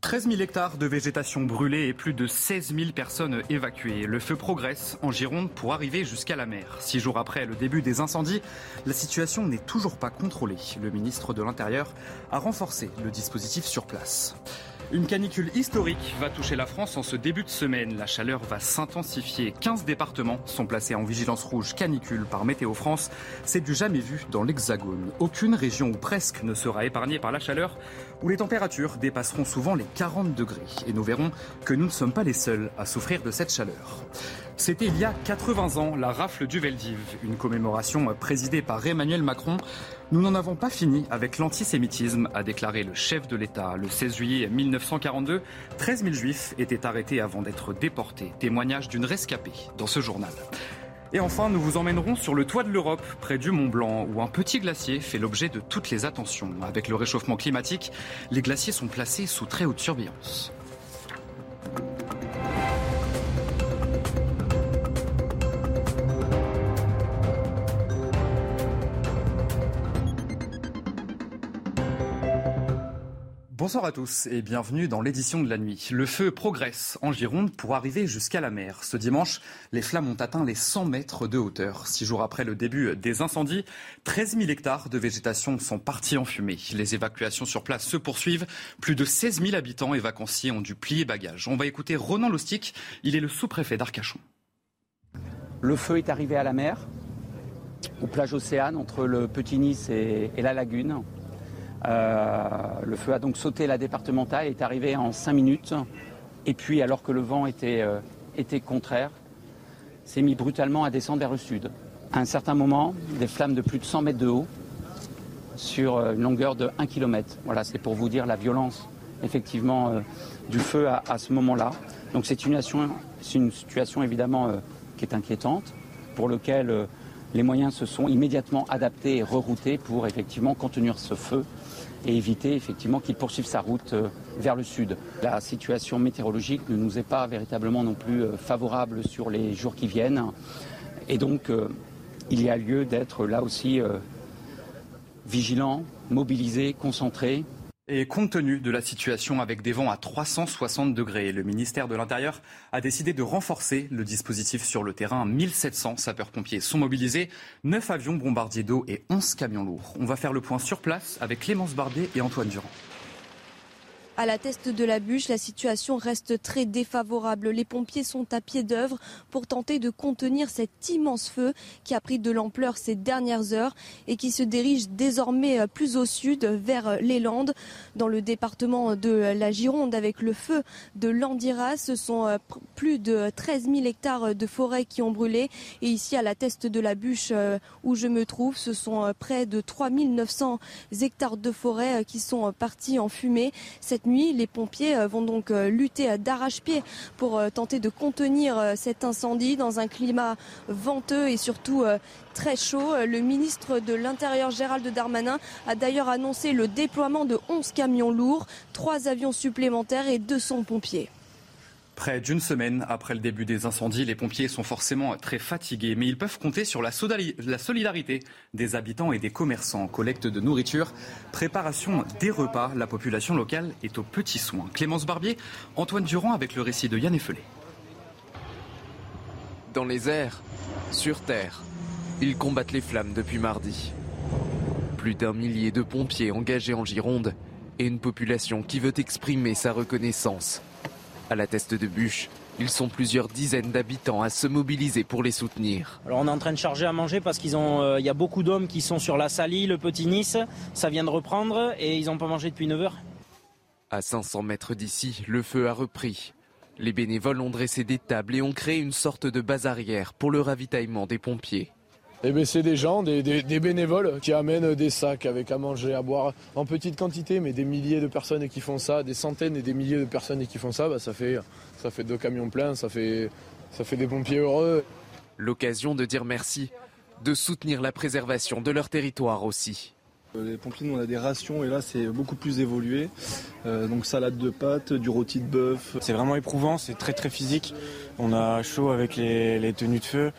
13 000 hectares de végétation brûlée et plus de 16 000 personnes évacuées. Le feu progresse en Gironde pour arriver jusqu'à la mer. Six jours après le début des incendies, la situation n'est toujours pas contrôlée. Le ministre de l'Intérieur a renforcé le dispositif sur place. Une canicule historique va toucher la France en ce début de semaine. La chaleur va s'intensifier. 15 départements sont placés en vigilance rouge canicule par Météo France. C'est du jamais vu dans l'Hexagone. Aucune région ou presque ne sera épargnée par la chaleur où les températures dépasseront souvent les 40 degrés. Et nous verrons que nous ne sommes pas les seuls à souffrir de cette chaleur. C'était il y a 80 ans la rafle du Veldiv, une commémoration présidée par Emmanuel Macron. Nous n'en avons pas fini avec l'antisémitisme, a déclaré le chef de l'État. Le 16 juillet 1942, 13 000 juifs étaient arrêtés avant d'être déportés. Témoignage d'une rescapée dans ce journal. Et enfin, nous vous emmènerons sur le toit de l'Europe, près du Mont Blanc, où un petit glacier fait l'objet de toutes les attentions. Avec le réchauffement climatique, les glaciers sont placés sous très haute surveillance. Bonsoir à tous et bienvenue dans l'édition de la nuit. Le feu progresse en Gironde pour arriver jusqu'à la mer. Ce dimanche, les flammes ont atteint les 100 mètres de hauteur. Six jours après le début des incendies, 13 000 hectares de végétation sont partis en fumée. Les évacuations sur place se poursuivent. Plus de 16 000 habitants et vacanciers ont dû plier bagages. On va écouter Ronan Lostic. Il est le sous-préfet d'Arcachon. Le feu est arrivé à la mer, aux plages Océane, entre le Petit Nice et la lagune. Euh, le feu a donc sauté la départementale, est arrivé en 5 minutes. Et puis, alors que le vent était, euh, était contraire, s'est mis brutalement à descendre vers le sud. À un certain moment, des flammes de plus de 100 mètres de haut sur euh, une longueur de 1 km. Voilà, c'est pour vous dire la violence, effectivement, du feu à, ce moment-là. Donc, c'est une, situation- évidemment, qui est inquiétante, pour lequel euh, les moyens se sont immédiatement adaptés et reroutés pour, effectivement, contenir ce feu et éviter effectivement qu'il poursuive sa route euh, vers le sud. La situation météorologique ne nous est pas véritablement non plus euh, favorable sur les jours qui viennent. Et donc, euh, il y a lieu d'être là aussi vigilant, mobilisé, concentré. Et compte tenu de la situation avec des vents à 360 degrés, le ministère de l'Intérieur a décidé de renforcer le dispositif sur le terrain. 1700 sapeurs-pompiers sont mobilisés, 9 avions bombardiers d'eau et 11 camions lourds. On va faire le point sur place avec Clémence Barbier et Antoine Durand. À la teste de la bûche, la situation reste très défavorable. Les pompiers sont à pied d'œuvre pour tenter de contenir cet immense feu qui a pris de l'ampleur ces dernières heures et qui se dirige désormais plus au sud vers les Landes. Dans le département de la Gironde, avec le feu de l'Andiras, ce sont euh, plus de 13 000 hectares de forêt qui ont brûlé. Et ici, à la teste de la bûche euh, où je me trouve, ce sont euh, près de 3 900 hectares de forêt qui sont partis en fumée. Nuit, les pompiers euh, vont donc euh, lutter euh, d'arrache-pied pour tenter de contenir cet incendie dans un climat venteux et surtout très chaud. Le ministre de l'Intérieur Gérald Darmanin a d'ailleurs annoncé le déploiement de 11 camions lourds, 3 avions supplémentaires et 200 pompiers. Près d'une semaine après le début des incendies, les pompiers sont forcément très fatigués, mais ils peuvent compter sur la, solidarité des habitants et des commerçants. Collecte de nourriture, préparation des repas, la population locale est aux petits soins. Clémence Barbier, Antoine Durand avec le récit de Yann Effelé. Dans les airs, sur terre, ils combattent les flammes depuis mardi. Plus d'un millier de pompiers engagés en Gironde et une population qui veut exprimer sa reconnaissance. À la teste de bûche, ils sont plusieurs dizaines d'habitants à se mobiliser pour les soutenir. Alors on est en train de charger à manger parce qu'ils ont, euh, y a beaucoup d'hommes qui sont sur la Salie, le Petit Nice, ça vient de reprendre et ils n'ont pas mangé depuis 9 heures. À 500 mètres d'ici, le feu a repris. Les bénévoles ont dressé des tables et ont créé une sorte de base arrière pour le ravitaillement des pompiers. Eh ben, c'est des gens, des, bénévoles qui amènent des sacs avec à manger, à boire en petite quantité, mais des milliers de personnes qui font ça, des centaines et des milliers de personnes qui font ça, bah, ça, fait, ça fait deux camions pleins, ça fait, ça fait des pompiers heureux. L'occasion de dire merci, de soutenir la préservation de leur territoire aussi. Les pompiers, on a des rations et là c'est beaucoup plus évolué. Euh, donc salade de pâtes, du rôti de bœuf. C'est vraiment éprouvant, c'est très très physique. On a chaud avec les tenues de feu.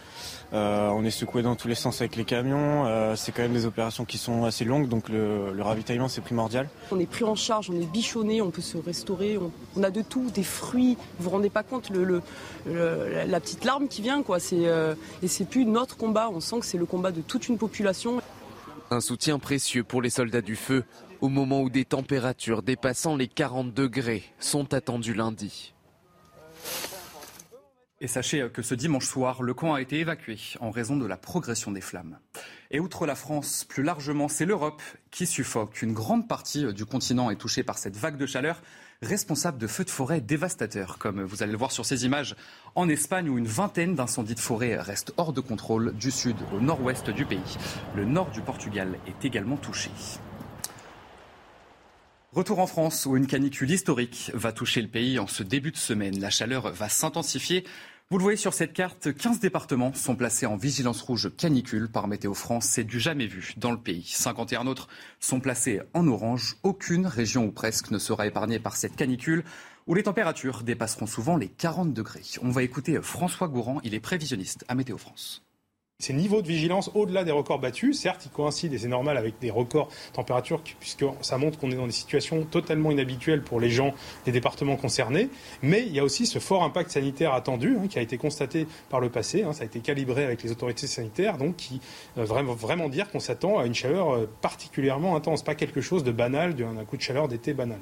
Euh, on est secoué dans tous les sens avec les camions. Euh, c'est quand même des opérations qui sont assez longues, donc le, ravitaillement c'est primordial. On n'est plus en charge, on est bichonné, on peut se restaurer, on, a de tout, des fruits. Vous vous rendez pas compte le, la petite larme qui vient, quoi. C'est euh, et c'est plus notre combat. On sent que c'est le combat de toute une population. Un soutien précieux pour les soldats du feu au moment où des températures dépassant les 40 degrés sont attendues lundi. Et sachez que ce dimanche soir, le camp a été évacué en raison de la progression des flammes. Et outre la France, plus largement, c'est l'Europe qui suffoque. Une grande partie du continent est touchée par cette vague de chaleur responsable de feux de forêt dévastateurs, comme vous allez le voir sur ces images en Espagne où une vingtaine d'incendies de forêt restent hors de contrôle du sud au nord-ouest du pays. Le nord du Portugal est également touché. Retour en France où une canicule historique va toucher le pays en ce début de semaine. La chaleur va s'intensifier. Vous le voyez sur cette carte, 15 départements sont placés en vigilance rouge canicule par Météo France. C'est du jamais vu dans le pays. 51 autres sont placés en orange. Aucune région ou presque ne sera épargnée par cette canicule où les températures dépasseront souvent les 40 degrés. On va écouter François Gourand, il est prévisionniste à Météo France. Ces niveaux de vigilance au-delà des records battus, certes, ils coïncident et c'est normal avec des records température puisque ça montre qu'on est dans des situations totalement inhabituelles pour les gens des départements concernés. Mais il y a aussi ce fort impact sanitaire attendu hein, qui a été constaté par le passé. Hein, ça a été calibré avec les autorités sanitaires, donc qui euh, vraiment, vraiment dire qu'on s'attend à une chaleur euh, particulièrement intense, pas quelque chose de banal, d'un coup de chaleur d'été banal.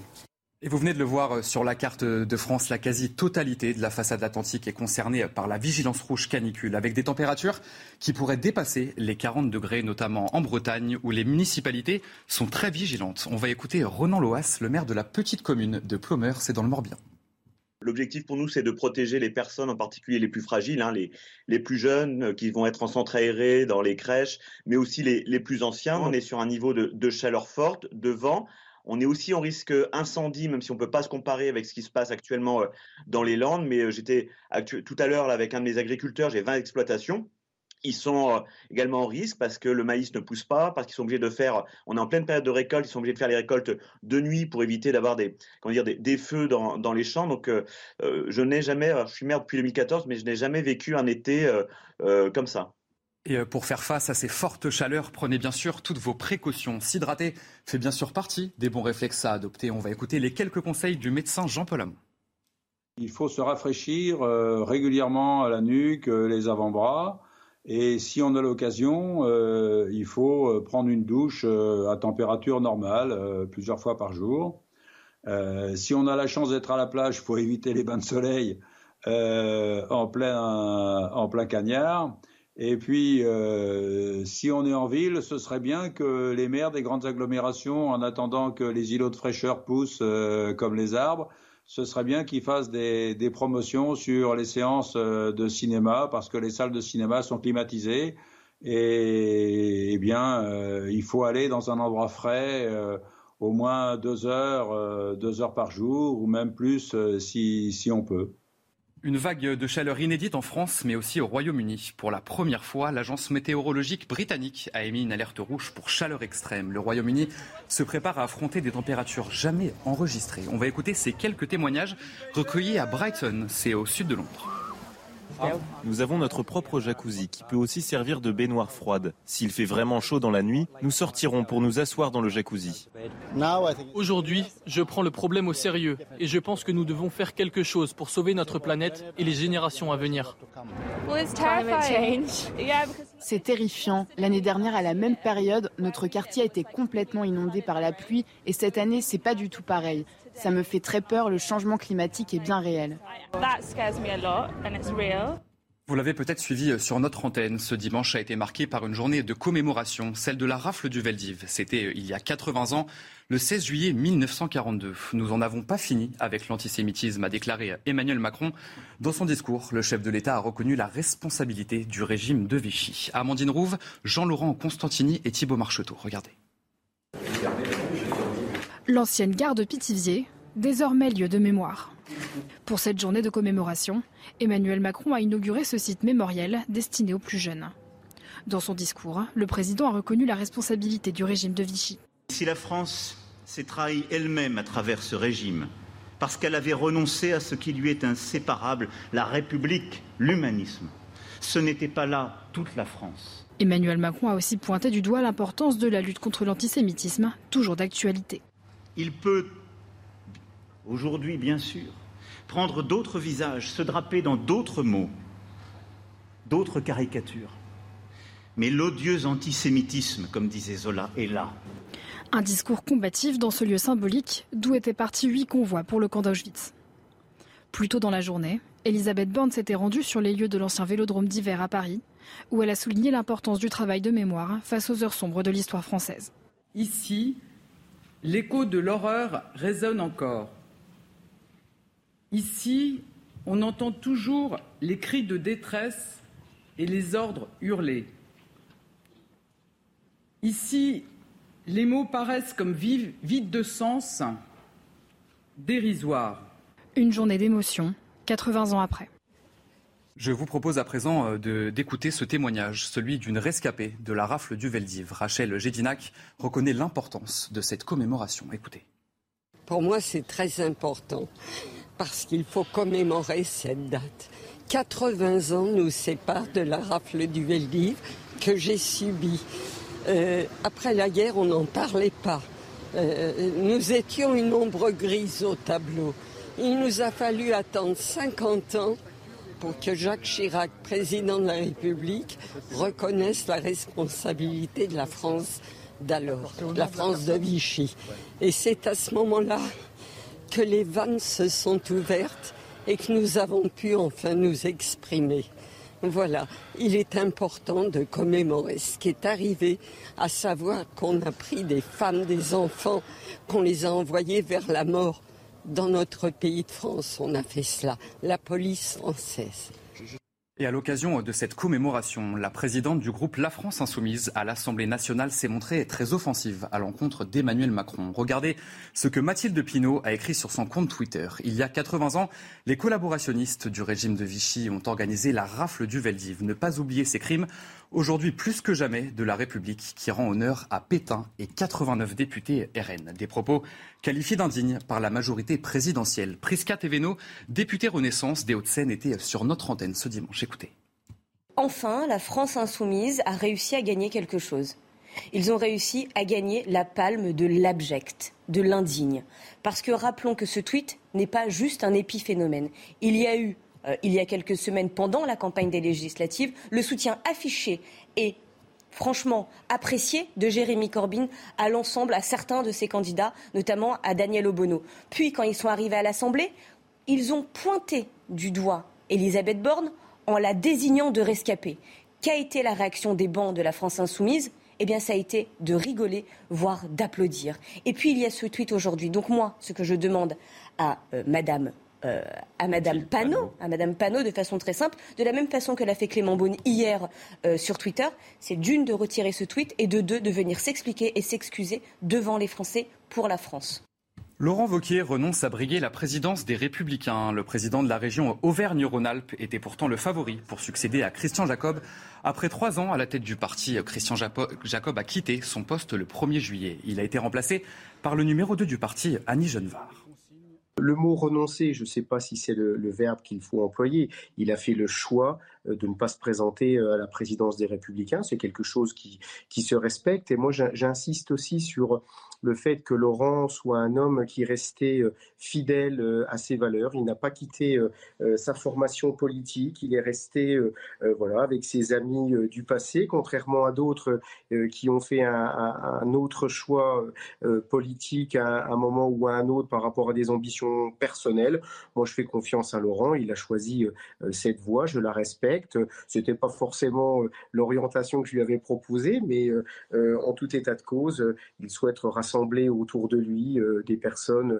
Et vous venez de le voir euh, sur la carte de France, la quasi-totalité de la façade atlantique est concernée par la vigilance rouge canicule, avec des températures qui pourraient dépasser les 40 degrés, notamment en Bretagne, où les municipalités sont très vigilantes. On va écouter Renan Loas, le maire de la petite commune de Plomeur, c'est dans le Morbihan. L'objectif pour nous, c'est de protéger les personnes, en particulier les plus fragiles, hein, les, les, plus jeunes euh, qui vont être en centre aéré, dans les crèches, mais aussi les, les plus anciens. On est sur un niveau de, de chaleur forte, de vent. On est aussi en risque incendie, même si on ne peut pas se comparer avec ce qui se passe actuellement euh, dans les Landes. Mais euh, j'étais tout à l'heure avec un de mes agriculteurs, j'ai 20 exploitations. Ils sont euh, également en risque parce que le maïs ne pousse pas, parce qu'ils sont obligés de faire, on est en pleine période de récolte, ils sont obligés de faire les récoltes de nuit pour éviter d'avoir des, comment des, feux dans, les champs. Donc, je n'ai jamais, je suis maire depuis 2014, mais je n'ai jamais vécu un été comme ça. Et euh, pour faire face à ces fortes chaleurs, prenez bien sûr toutes vos précautions. S'hydrater fait bien sûr partie des bons réflexes à adopter. On va écouter les quelques conseils du médecin Jean-Paul Hamon. Il faut se rafraîchir euh, régulièrement à la nuque, euh, les avant-bras. Et si on a l'occasion, il faut prendre une douche à température normale plusieurs fois par jour. si on a la chance d'être à la plage, il faut éviter les bains de soleil en plein, en plein cagnard. Et puis, euh, si on est en ville, ce serait bien que les maires des grandes agglomérations, en attendant que les îlots de fraîcheur poussent euh, comme les arbres, ce serait bien qu'ils fassent des, promotions sur les séances euh, de cinéma, parce que les salles de cinéma sont climatisées. Et, eh bien, il faut aller dans un endroit frais au moins deux heures, deux heures par jour, ou même plus si on peut. Une vague de chaleur inédite en France, mais aussi au Royaume-Uni. Pour la première fois, l'agence météorologique britannique a émis une alerte rouge pour chaleur extrême. Le Royaume-Uni se prépare à affronter des températures jamais enregistrées. On va écouter ces quelques témoignages recueillis à Brighton, c'est au sud de Londres. Nous avons notre propre jacuzzi qui peut aussi servir de baignoire froide. S'il fait vraiment chaud dans la nuit, nous sortirons pour nous asseoir dans le jacuzzi. Aujourd'hui, je prends le problème au sérieux et je pense que nous devons faire quelque chose pour sauver notre planète et les générations à venir. C'est terrifiant. L'année dernière, à la même période, notre quartier a été complètement inondé par la pluie et cette année, c'est pas du tout pareil. Ça me fait très peur, le changement climatique est bien réel. Vous l'avez peut-être suivi sur notre antenne. Ce dimanche a été marqué par une journée de commémoration, celle de la rafle du Veldiv. C'était euh, il y a 80 ans, le 16 juillet 1942. Nous n'en avons pas fini avec l'antisémitisme, a déclaré Emmanuel Macron. Dans son discours, le chef de l'État a reconnu la responsabilité du régime de Vichy. Amandine Rouve, Jean-Laurent Constantini et Thibault Marcheteau. Regardez. L'ancienne gare de Pithiviers, désormais lieu de mémoire. Pour cette journée de commémoration, Emmanuel Macron a inauguré ce site mémoriel destiné aux plus jeunes. Dans son discours, le président a reconnu la responsabilité du régime de Vichy. Si la France s'est trahie elle-même à travers ce régime, parce qu'elle avait renoncé à ce qui lui est inséparable, la République, l'humanisme, ce n'était pas là toute la France. Emmanuel Macron a aussi pointé du doigt l'importance de la lutte contre l'antisémitisme, toujours d'actualité. Il peut, aujourd'hui bien sûr, prendre d'autres visages, se draper dans d'autres mots, d'autres caricatures. Mais l'odieux antisémitisme, comme disait Zola, est là. Un discours combatif dans ce lieu symbolique d'où étaient partis huit convois pour le camp d'Auschwitz. Plus tôt dans la journée, Elisabeth Borne s'était rendue sur les lieux de l'ancien vélodrome d'hiver à Paris, où elle a souligné l'importance du travail de mémoire face aux heures sombres de l'histoire française. Ici, l'écho de l'horreur résonne encore. Ici, on entend toujours les cris de détresse et les ordres hurlés. Ici, les mots paraissent comme vides de sens, dérisoires. Une journée d'émotion, 80 ans après. Je vous propose à présent euh, d'écouter ce témoignage, celui d'une rescapée de la rafle du Veldiv. Rachel Gédinac reconnaît l'importance de cette commémoration. Écoutez. Pour moi, c'est très important parce qu'il faut commémorer cette date. 80 ans nous séparent de la rafle du Veldiv que j'ai subie. Euh, après la guerre, on n'en parlait pas. Euh, nous étions une ombre grise au tableau. Il nous a fallu attendre 50 ans pour que Jacques Chirac, président de la République, reconnaisse la responsabilité de la France d'alors, la France de Vichy. Et c'est à ce moment-là que les vannes se sont ouvertes et que nous avons pu enfin nous exprimer. Voilà, il est important de commémorer ce qui est arrivé, à savoir qu'on a pris des femmes, des enfants, qu'on les a envoyés vers la mort. Dans notre pays de France, on a fait cela, la police française. Et à l'occasion de cette commémoration, la présidente du groupe La France Insoumise à l'Assemblée nationale s'est montrée très offensive à l'encontre d'Emmanuel Macron. Regardez ce que Mathilde Pinault a écrit sur son compte Twitter. Il y a 80 ans, les collaborationnistes du régime de Vichy ont organisé la rafle du Veldiv. Ne pas oublier ces crimes aujourd'hui plus que jamais de la République qui rend honneur à Pétain et 89 députés RN. Des propos qualifiés d'indignes par la majorité présidentielle. Prisca Thévenot, député Renaissance des Hauts-de-Seine, était sur notre antenne ce dimanche. Écoutez. Enfin, la France insoumise a réussi à gagner quelque chose. Ils ont réussi à gagner la palme de l'abject, de l'indigne. Parce que rappelons que ce tweet n'est pas juste un épiphénomène. Il y a eu euh, il y a quelques semaines pendant la campagne des législatives, le soutien affiché et franchement apprécié de Jérémy Corbyn à l'ensemble, à certains de ses candidats, notamment à Daniel Obono. Puis, quand ils sont arrivés à l'Assemblée, ils ont pointé du doigt Elisabeth Borne en la désignant de rescapée. Qu'a été la réaction des bancs de la France insoumise? Eh bien, ça a été de rigoler, voire d'applaudir. Et puis, il y a ce tweet aujourd'hui. Donc, moi, ce que je demande à euh, Madame euh, à Madame Panot, à Madame Panot de façon très simple, de la même façon que l'a fait Clément Beaune hier euh, sur Twitter, c'est d'une de retirer ce tweet et de deux de venir s'expliquer et s'excuser devant les Français pour la France. Laurent Wauquiez renonce à briguer la présidence des Républicains. Le président de la région Auvergne-Rhône-Alpes était pourtant le favori pour succéder à Christian Jacob. Après trois ans à la tête du parti, Christian Jacob a quitté son poste le 1er juillet. Il a été remplacé par le numéro 2 du parti, Annie Genevard. Le mot renoncer, je ne sais pas si c'est le, verbe qu'il faut employer. Il a fait le choix de ne pas se présenter euh, à la présidence des Républicains. C'est quelque chose qui, qui se respecte. Et moi, j'insiste aussi sur le fait que Laurent soit un homme qui restait euh, fidèle euh, à ses valeurs. Il n'a pas quitté euh, sa formation politique. Il est resté voilà, avec ses amis du passé, contrairement à d'autres qui ont fait un, autre choix politique à un moment ou à un autre par rapport à des ambitions personnelles. Moi, je fais confiance à Laurent. Il a choisi cette voie. Je la respecte. Respecte. C'était pas forcément l'orientation que je lui avais proposée, mais en tout état de cause, il souhaite rassembler autour de lui des personnes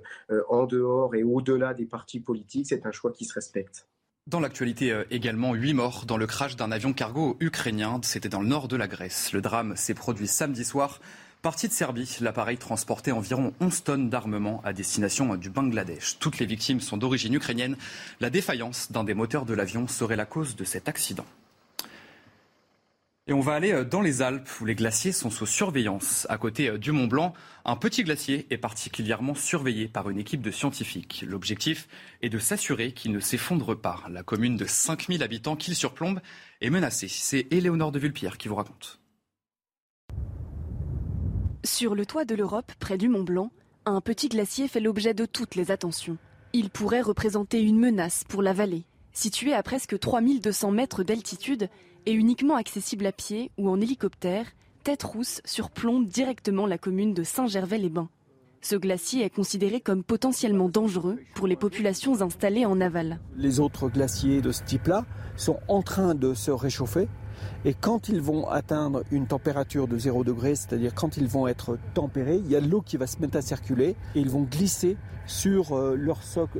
en dehors et au-delà des partis politiques. C'est un choix qui se respecte. Dans l'actualité également, huit morts dans le crash d'un avion cargo ukrainien. C'était dans le nord de la Grèce. Le drame s'est produit samedi soir. Parti de Serbie, l'appareil transportait environ 11 tonnes d'armement à destination du Bangladesh. Toutes les victimes sont d'origine ukrainienne. La défaillance d'un des moteurs de l'avion serait la cause de cet accident. Et on va aller dans les Alpes où les glaciers sont sous surveillance. À côté du Mont Blanc, un petit glacier est particulièrement surveillé par une équipe de scientifiques. L'objectif est de s'assurer qu'il ne s'effondre pas. La commune de 5000 habitants qu'il surplombe est menacée. C'est Éléonore de Vulpierre qui vous raconte. Sur le toit de l'Europe, près du Mont Blanc, un petit glacier fait l'objet de toutes les attentions. Il pourrait représenter une menace pour la vallée. Situé à presque 3200 mètres d'altitude et uniquement accessible à pied ou en hélicoptère, Tête Rousse surplombe directement la commune de Saint-Gervais-les-Bains. Ce glacier est considéré comme potentiellement dangereux pour les populations installées en aval. Les autres glaciers de ce type-là sont en train de se réchauffer et quand ils vont atteindre une température de 0 degré, c'est-à-dire quand ils vont être tempérés, il y a l'eau qui va se mettre à circuler et ils vont glisser sur, euh,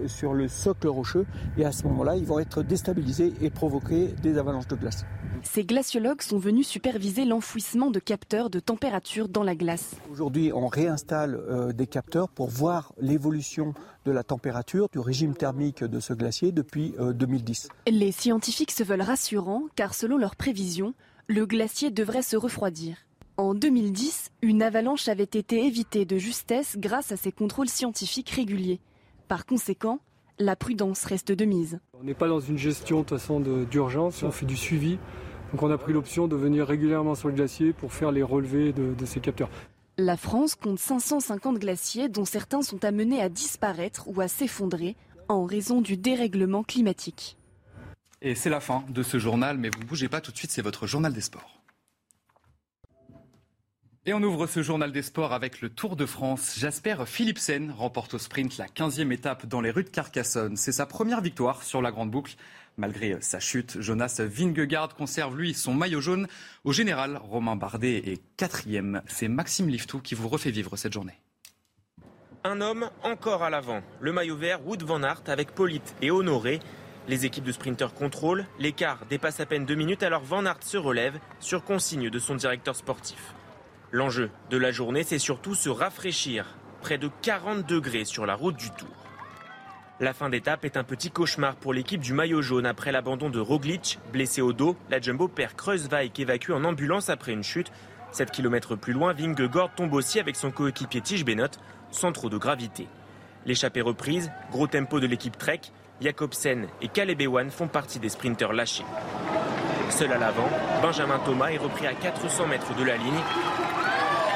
sur le socle rocheux. Et à ce moment-là, ils vont être déstabilisés et provoquer des avalanches de glace. Ces glaciologues sont venus superviser l'enfouissement de capteurs de température dans la glace. Aujourd'hui, on réinstalle euh, des capteurs pour voir l'évolution de la température, du régime thermique de ce glacier depuis 2010. Euh, Les scientifiques se veulent rassurants car selon leurs prévisions, le glacier devrait se refroidir. En 2010, une avalanche avait été évitée de justesse grâce à ces contrôles scientifiques réguliers. Par conséquent, la prudence reste de mise. On n'est pas dans une gestion de façon d'urgence, on fait du suivi. Donc on a pris l'option de venir régulièrement sur le glacier pour faire les relevés de, de ces capteurs. La France compte 550 glaciers dont certains sont amenés à disparaître ou à s'effondrer en raison du dérèglement climatique. Et c'est la fin de ce journal, mais vous ne bougez pas tout de suite, c'est votre journal des sports. Et on ouvre ce journal des sports avec le Tour de France. Jasper Philipsen remporte au sprint la 15e étape dans les rues de Carcassonne. C'est sa première victoire sur la grande boucle. Malgré sa chute, Jonas Vingegaard conserve lui son maillot jaune. Au général, Romain Bardet est quatrième. C'est Maxime Liftou qui vous refait vivre cette journée. Un homme encore à l'avant. Le maillot vert, Wood Van Aert avec Polite et Honoré. Les équipes de sprinteurs contrôlent. L'écart dépasse à peine deux minutes alors Van Aert se relève sur consigne de son directeur sportif. L'enjeu de la journée, c'est surtout se rafraîchir. Près de 40 degrés sur la route du Tour. La fin d'étape est un petit cauchemar pour l'équipe du maillot jaune après l'abandon de Roglic, blessé au dos. La jumbo perd Kreuzweig évacué en ambulance après une chute. 7 km plus loin, Vingegaard tombe aussi avec son coéquipier Tige Bennett, sans trop de gravité. L'échappée reprise, gros tempo de l'équipe Trek, Jacobsen et Caleb font partie des sprinteurs lâchés. Seul à l'avant, Benjamin Thomas est repris à 400 mètres de la ligne.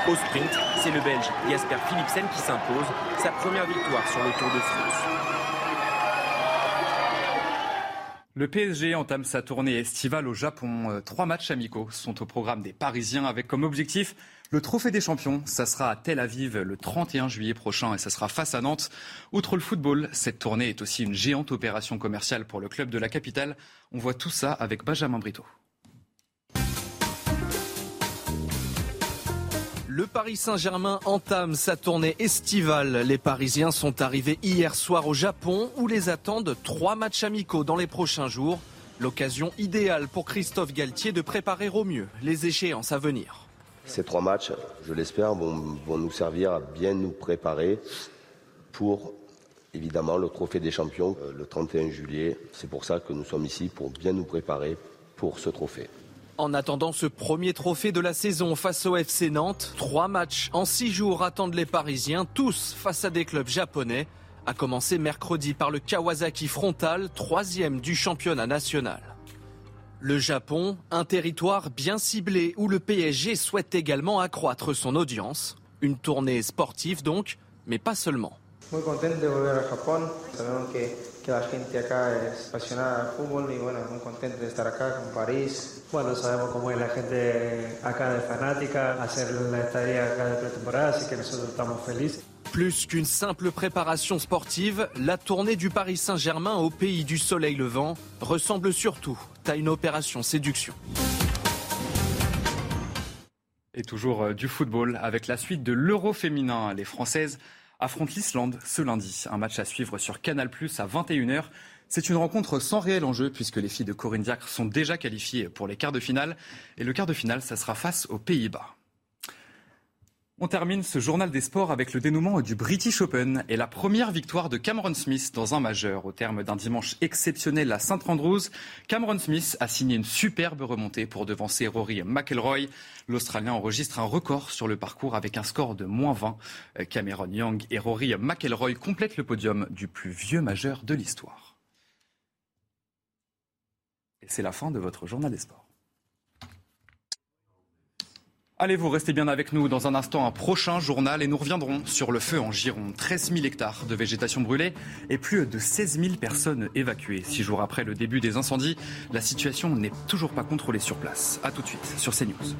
Au sprint, c'est le Belge Jasper Philipsen qui s'impose, sa première victoire sur le Tour de France. Le PSG entame sa tournée estivale au Japon. Trois matchs amicaux sont au programme des Parisiens avec comme objectif le Trophée des Champions. Ça sera à Tel Aviv le 31 juillet prochain et ça sera face à Nantes. Outre le football, cette tournée est aussi une géante opération commerciale pour le club de la capitale. On voit tout ça avec Benjamin Brito. Le Paris Saint-Germain entame sa tournée estivale. Les Parisiens sont arrivés hier soir au Japon où les attendent trois matchs amicaux dans les prochains jours. L'occasion idéale pour Christophe Galtier de préparer au mieux les échéances à venir. Ces trois matchs, je l'espère, vont, nous servir à bien nous préparer pour évidemment le Trophée des Champions le 31 juillet. C'est pour ça que nous sommes ici, pour bien nous préparer pour ce trophée. En attendant ce premier trophée de la saison face au FC Nantes, trois matchs en six jours attendent les Parisiens, tous face à des clubs japonais. A commencer mercredi par le Kawasaki Frontal, troisième du championnat national. Le Japon, un territoire bien ciblé où le PSG souhaite également accroître son audience. Une tournée sportive donc, mais pas seulement. Muy contento de volver a Japón. Sabemos que, que la gente acá es apasionada al fútbol y bueno, muy contento de estar acá en París. Bueno, sabemos cómo es la gente acá de fanática, hacer la estadía acá de pretemporada, así que nosotros estamos felices. Plus qu'une simple préparation sportive, la tournée du Paris Saint-Germain au pays du soleil levant ressemble surtout à une opération séduction. Et toujours euh, du football avec la suite de l'Euro féminin. Les Françaises affrontent l'Islande ce lundi. Un match à suivre sur Canal Plus à 21h. C'est une rencontre sans réel enjeu puisque les filles de Corinne Diacre sont déjà qualifiées pour les quarts de finale. Et le quart de finale, ça sera face aux Pays-Bas. On termine ce journal des sports avec le dénouement du British Open et la première victoire de Cameron Smith dans un majeur. Au terme d'un dimanche exceptionnel à Saint Andrews, Cameron Smith a signé une superbe remontée pour devancer Rory McIlroy. L'Australien enregistre un record sur le parcours avec un score de moins 20. Cameron Young et Rory McIlroy complètent le podium du plus vieux majeur de l'histoire. C'est la fin de votre journal des sports. Allez, vous restez bien avec nous. Dans un instant, un prochain journal et nous reviendrons sur le feu en Gironde. 13 000 hectares de végétation brûlée et plus de 16 000 personnes évacuées. Six jours après le début des incendies, la situation n'est toujours pas contrôlée sur place. A tout de suite sur CNews.